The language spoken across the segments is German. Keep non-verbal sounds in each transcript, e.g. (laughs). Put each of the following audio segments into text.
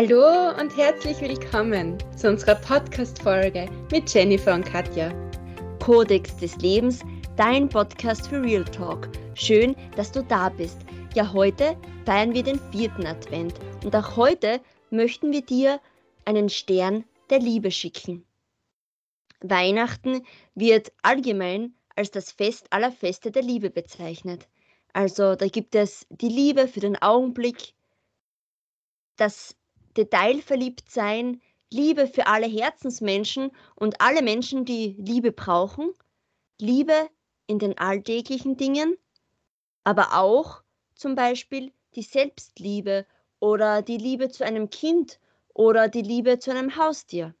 Hallo und herzlich willkommen zu unserer Podcast-Folge mit Jennifer und Katja. Kodex des Lebens, dein Podcast für Real Talk. Schön, dass du da bist. Ja, heute feiern wir den vierten Advent und auch heute möchten wir dir einen Stern der Liebe schicken. Weihnachten wird allgemein als das Fest aller Feste der Liebe bezeichnet. Also da gibt es die Liebe für den Augenblick, das Detailverliebtsein, Liebe für alle Herzensmenschen und alle Menschen, die Liebe brauchen, Liebe in den alltäglichen Dingen, aber auch zum Beispiel die Selbstliebe oder die Liebe zu einem Kind oder die Liebe zu einem Haustier.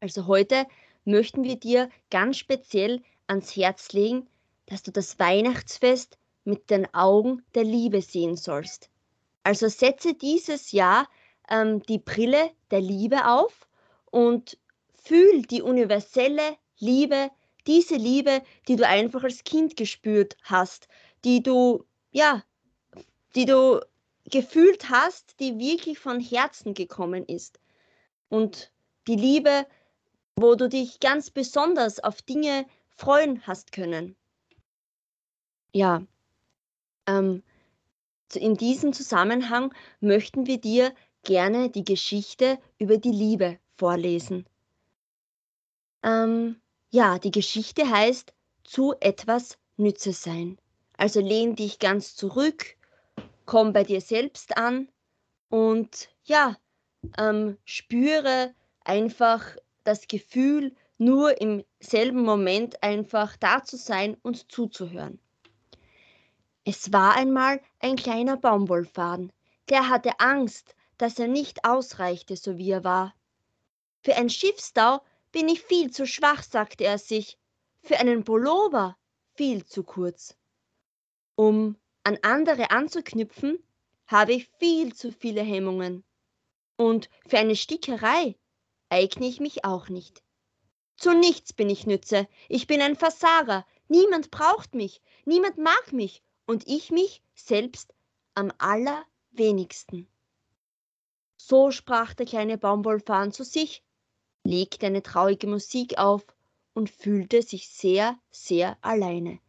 Also heute möchten wir dir ganz speziell ans Herz legen, dass du das Weihnachtsfest mit den Augen der Liebe sehen sollst. Also setze dieses Jahr ähm, die Brille der Liebe auf und fühl die universelle Liebe, diese Liebe, die du einfach als Kind gespürt hast, die du, ja, die du gefühlt hast, die wirklich von Herzen gekommen ist. Und die Liebe, wo du dich ganz besonders auf Dinge freuen hast können. Ja, ähm, in diesem Zusammenhang möchten wir dir gerne die Geschichte über die Liebe vorlesen. Ähm, ja, die Geschichte heißt zu etwas Nütze sein. Also lehn dich ganz zurück, komm bei dir selbst an und ja, ähm, spüre einfach das Gefühl, nur im selben Moment einfach da zu sein und zuzuhören. Es war einmal ein kleiner Baumwollfaden, der hatte Angst, dass er nicht ausreichte, so wie er war. Für ein Schiffstau bin ich viel zu schwach, sagte er sich, für einen Pullover viel zu kurz. Um an andere anzuknüpfen, habe ich viel zu viele Hemmungen. Und für eine Stickerei eigne ich mich auch nicht. Zu nichts bin ich nütze, ich bin ein Versager, niemand braucht mich, niemand mag mich und ich mich selbst am allerwenigsten. So sprach der kleine Baumwollfahren zu sich, legte eine traurige Musik auf und fühlte sich sehr, sehr alleine.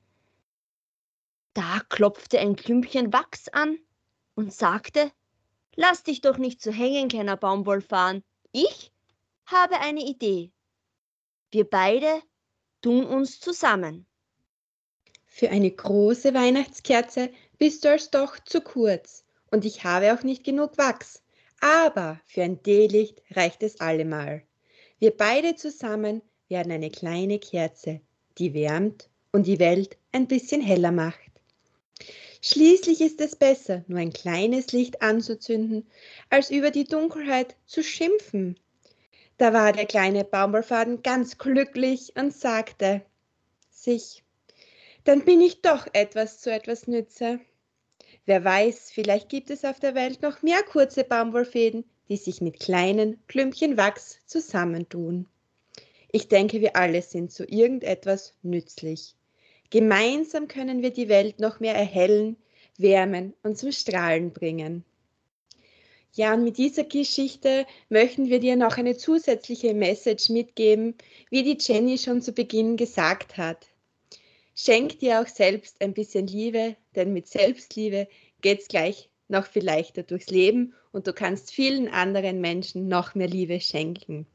Da klopfte ein Klümpchen Wachs an und sagte, Lass dich doch nicht so hängen, kleiner Baumwollfahren. Ich habe eine Idee. Wir beide tun uns zusammen. Für eine große Weihnachtskerze bist du als doch zu kurz und ich habe auch nicht genug Wachs. Aber für ein Teelicht reicht es allemal. Wir beide zusammen werden eine kleine Kerze, die wärmt und die Welt ein bisschen heller macht. Schließlich ist es besser, nur ein kleines Licht anzuzünden, als über die Dunkelheit zu schimpfen. Da war der kleine Baumwollfaden ganz glücklich und sagte sich, dann bin ich doch etwas zu etwas nütze. Wer weiß, vielleicht gibt es auf der Welt noch mehr kurze Baumwollfäden, die sich mit kleinen Klümpchen Wachs zusammentun. Ich denke, wir alle sind zu irgendetwas nützlich. Gemeinsam können wir die Welt noch mehr erhellen, wärmen und zum Strahlen bringen. Ja, und mit dieser Geschichte möchten wir dir noch eine zusätzliche Message mitgeben, wie die Jenny schon zu Beginn gesagt hat. Schenk dir auch selbst ein bisschen Liebe, denn mit Selbstliebe geht es gleich noch viel leichter durchs Leben und du kannst vielen anderen Menschen noch mehr Liebe schenken.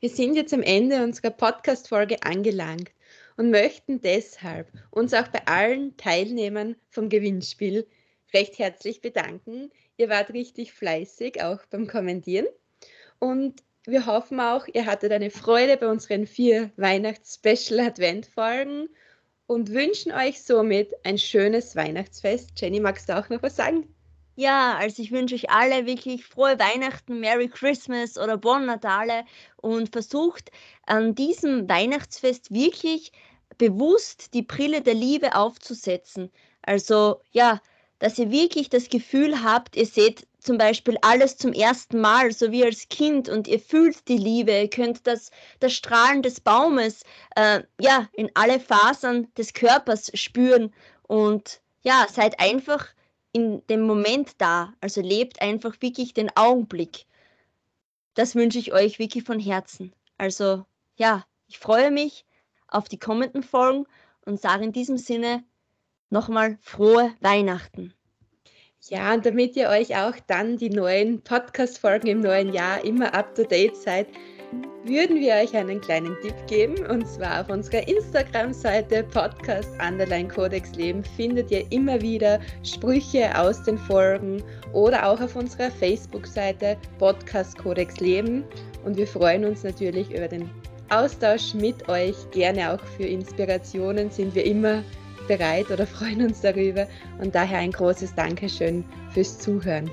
Wir sind jetzt am Ende unserer Podcast-Folge angelangt und möchten deshalb uns auch bei allen Teilnehmern vom Gewinnspiel recht herzlich bedanken. Ihr wart richtig fleißig, auch beim Kommentieren. Und wir hoffen auch, ihr hattet eine Freude bei unseren vier Weihnachts-Special-Advent-Folgen und wünschen euch somit ein schönes Weihnachtsfest. Jenny, magst du auch noch was sagen? Ja, also ich wünsche euch alle wirklich frohe Weihnachten, Merry Christmas oder Bon Natale und versucht an diesem Weihnachtsfest wirklich bewusst die Brille der Liebe aufzusetzen. Also ja, dass ihr wirklich das Gefühl habt, ihr seht zum Beispiel alles zum ersten Mal, so wie als Kind und ihr fühlt die Liebe, ihr könnt das, das Strahlen des Baumes äh, ja, in alle Fasern des Körpers spüren und ja, seid einfach in dem Moment da. Also lebt einfach wirklich den Augenblick. Das wünsche ich euch wirklich von Herzen. Also ja, ich freue mich auf die kommenden Folgen und sage in diesem Sinne nochmal frohe Weihnachten. Ja, und damit ihr euch auch dann die neuen Podcast-Folgen im neuen Jahr immer up-to-date seid, würden wir euch einen kleinen Tipp geben. Und zwar auf unserer Instagram-Seite Podcast Underline Codex Leben findet ihr immer wieder Sprüche aus den Folgen oder auch auf unserer Facebook-Seite Podcast Codex Leben. Und wir freuen uns natürlich über den Austausch mit euch. Gerne auch für Inspirationen sind wir immer bereit oder (laughs) freuen uns darüber. Und daher ein großes Dankeschön fürs Zuhören.